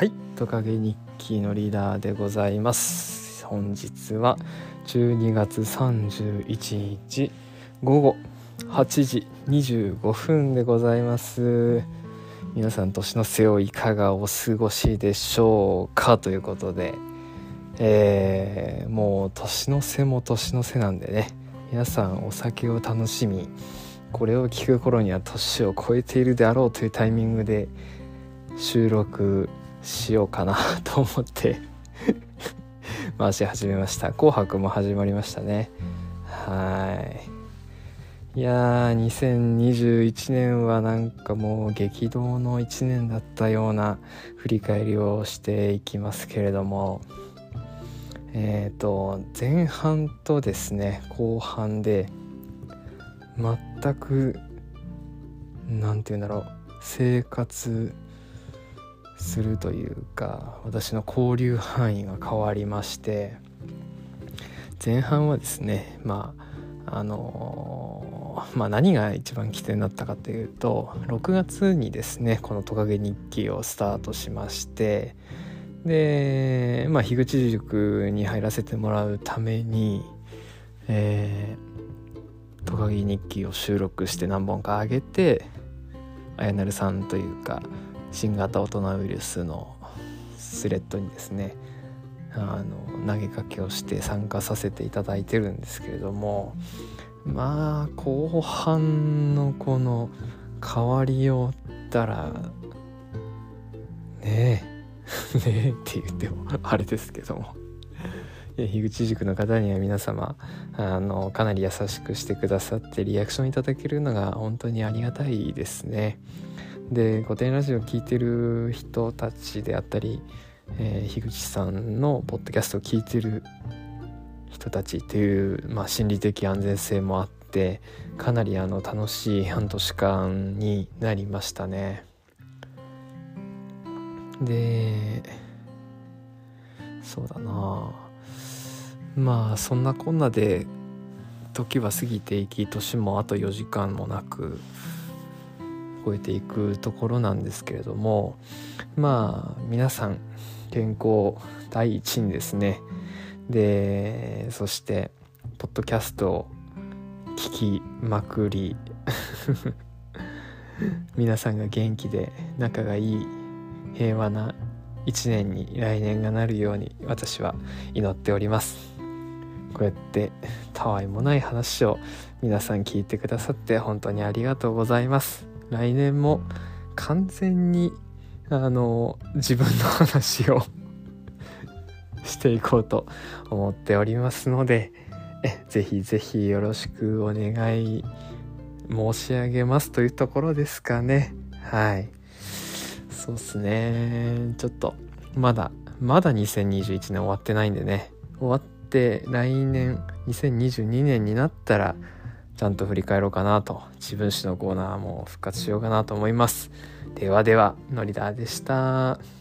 はい。トカゲ日記のリーダーでございます。本日は12月31日午後8時25分でございます。皆さん年の瀬をいかがお過ごしでしょうか？ということで。えー、もう年の瀬も年の瀬なんでね。皆さんお酒を楽しみこれを聞く頃には年を超えているであろうというタイミングで収録しようかなと思って。回し始めました「紅白」も始まりましたね。はい。いやー2021年はなんかもう激動の1年だったような振り返りをしていきますけれども。えっ、ー、と前半とですね後半で全く何て言うんだろう生活するというか私の交流範囲が変わりまして前半はですねまああのまあ何が一番起点だったかというと6月にですねこの「トカゲ日記」をスタートしましてでまあ樋口塾に入らせてもらうためにえー、トカゲ日記を収録して何本か上げてあやなるさんというか新型大人ウイルスのスレッドにですねあの投げかけをして参加させていただいてるんですけれどもまあ後半のこの変わりようったらねえ ねえって言ってもあれですけども樋口塾の方には皆様あのかなり優しくしてくださってリアクションいただけるのが本当にありがたいですね。で古典ラジオを聴いてる人たちであったり、えー、樋口さんのポッドキャストを聞いてる人たちっていう、まあ、心理的安全性もあってかなりあの楽しい半年間になりましたね。でそうだなまあそんなこんなで時は過ぎていき年もあと4時間もなく超えていくところなんですけれどもまあ皆さん健康第一にですね。でそしてポッドキャストを聞きまくり 皆さんが元気で仲がいい平和な一年に来年がなるように私は祈っております。こうやってたわいもない話を皆さん聞いてくださって本当にありがとうございます。来年も完全にあの自分の話を していこうと思っておりますのでえぜひぜひよろしくお願い申し上げますというところですかね。はい。そうっすね。ちょっとまだまだ2021年終わってないんでね。終わって来年2022年になったらちゃんと振り返ろうかなと。自分史のコーナーも復活しようかなと思います。ではではのりだでした。